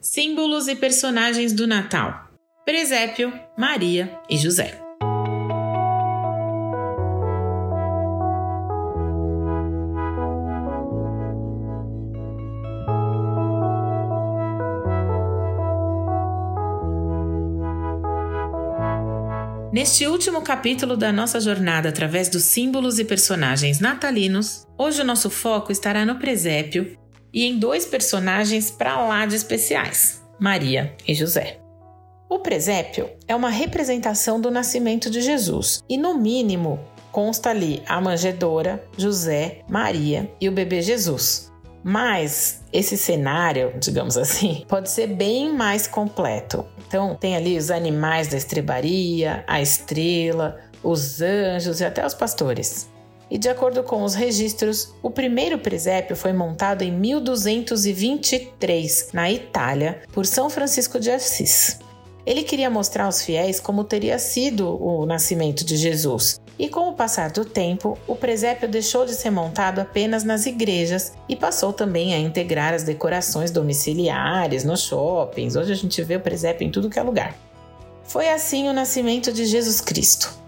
Símbolos e personagens do Natal: Presépio, Maria e José. Neste último capítulo da nossa jornada através dos símbolos e personagens natalinos, hoje o nosso foco estará no presépio e em dois personagens para lá de especiais, Maria e José. O presépio é uma representação do nascimento de Jesus e, no mínimo, consta ali a manjedoura, José, Maria e o bebê Jesus. Mas esse cenário, digamos assim, pode ser bem mais completo. Então, tem ali os animais da estrebaria, a estrela, os anjos e até os pastores e, de acordo com os registros, o primeiro presépio foi montado em 1223, na Itália, por São Francisco de Assis. Ele queria mostrar aos fiéis como teria sido o nascimento de Jesus. E com o passar do tempo, o presépio deixou de ser montado apenas nas igrejas e passou também a integrar as decorações domiciliares nos shoppings. Hoje a gente vê o presépio em tudo que é lugar. Foi assim o nascimento de Jesus Cristo.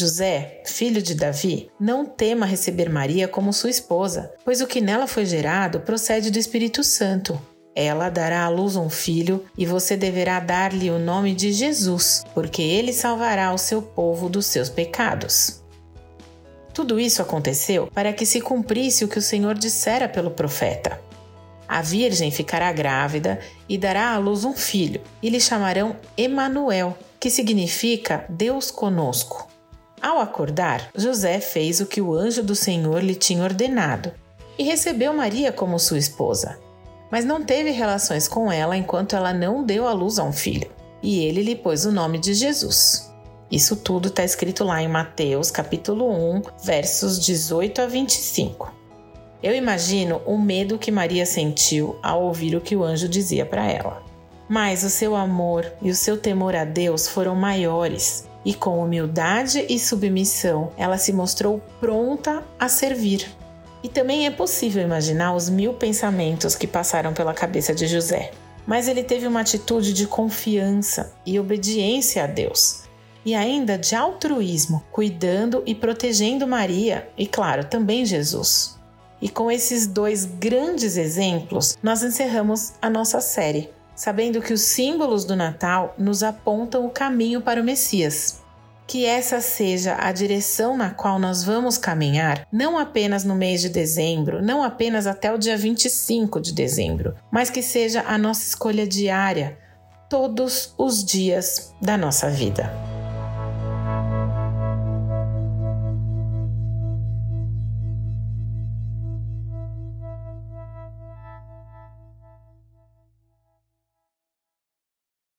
José, filho de Davi, não tema receber Maria como sua esposa, pois o que nela foi gerado procede do Espírito Santo. Ela dará à luz um filho e você deverá dar-lhe o nome de Jesus, porque ele salvará o seu povo dos seus pecados. Tudo isso aconteceu para que se cumprisse o que o Senhor dissera pelo profeta. A virgem ficará grávida e dará à luz um filho, e lhe chamarão Emanuel, que significa Deus conosco. Ao acordar, José fez o que o anjo do Senhor lhe tinha ordenado e recebeu Maria como sua esposa. Mas não teve relações com ela enquanto ela não deu à luz a um filho, e ele lhe pôs o nome de Jesus. Isso tudo está escrito lá em Mateus, capítulo 1, versos 18 a 25. Eu imagino o medo que Maria sentiu ao ouvir o que o anjo dizia para ela. Mas o seu amor e o seu temor a Deus foram maiores e com humildade e submissão ela se mostrou pronta a servir. E também é possível imaginar os mil pensamentos que passaram pela cabeça de José. Mas ele teve uma atitude de confiança e obediência a Deus, e ainda de altruísmo, cuidando e protegendo Maria e, claro, também Jesus. E com esses dois grandes exemplos, nós encerramos a nossa série sabendo que os símbolos do Natal nos apontam o caminho para o Messias. Que essa seja a direção na qual nós vamos caminhar, não apenas no mês de dezembro, não apenas até o dia 25 de dezembro, mas que seja a nossa escolha diária, todos os dias da nossa vida.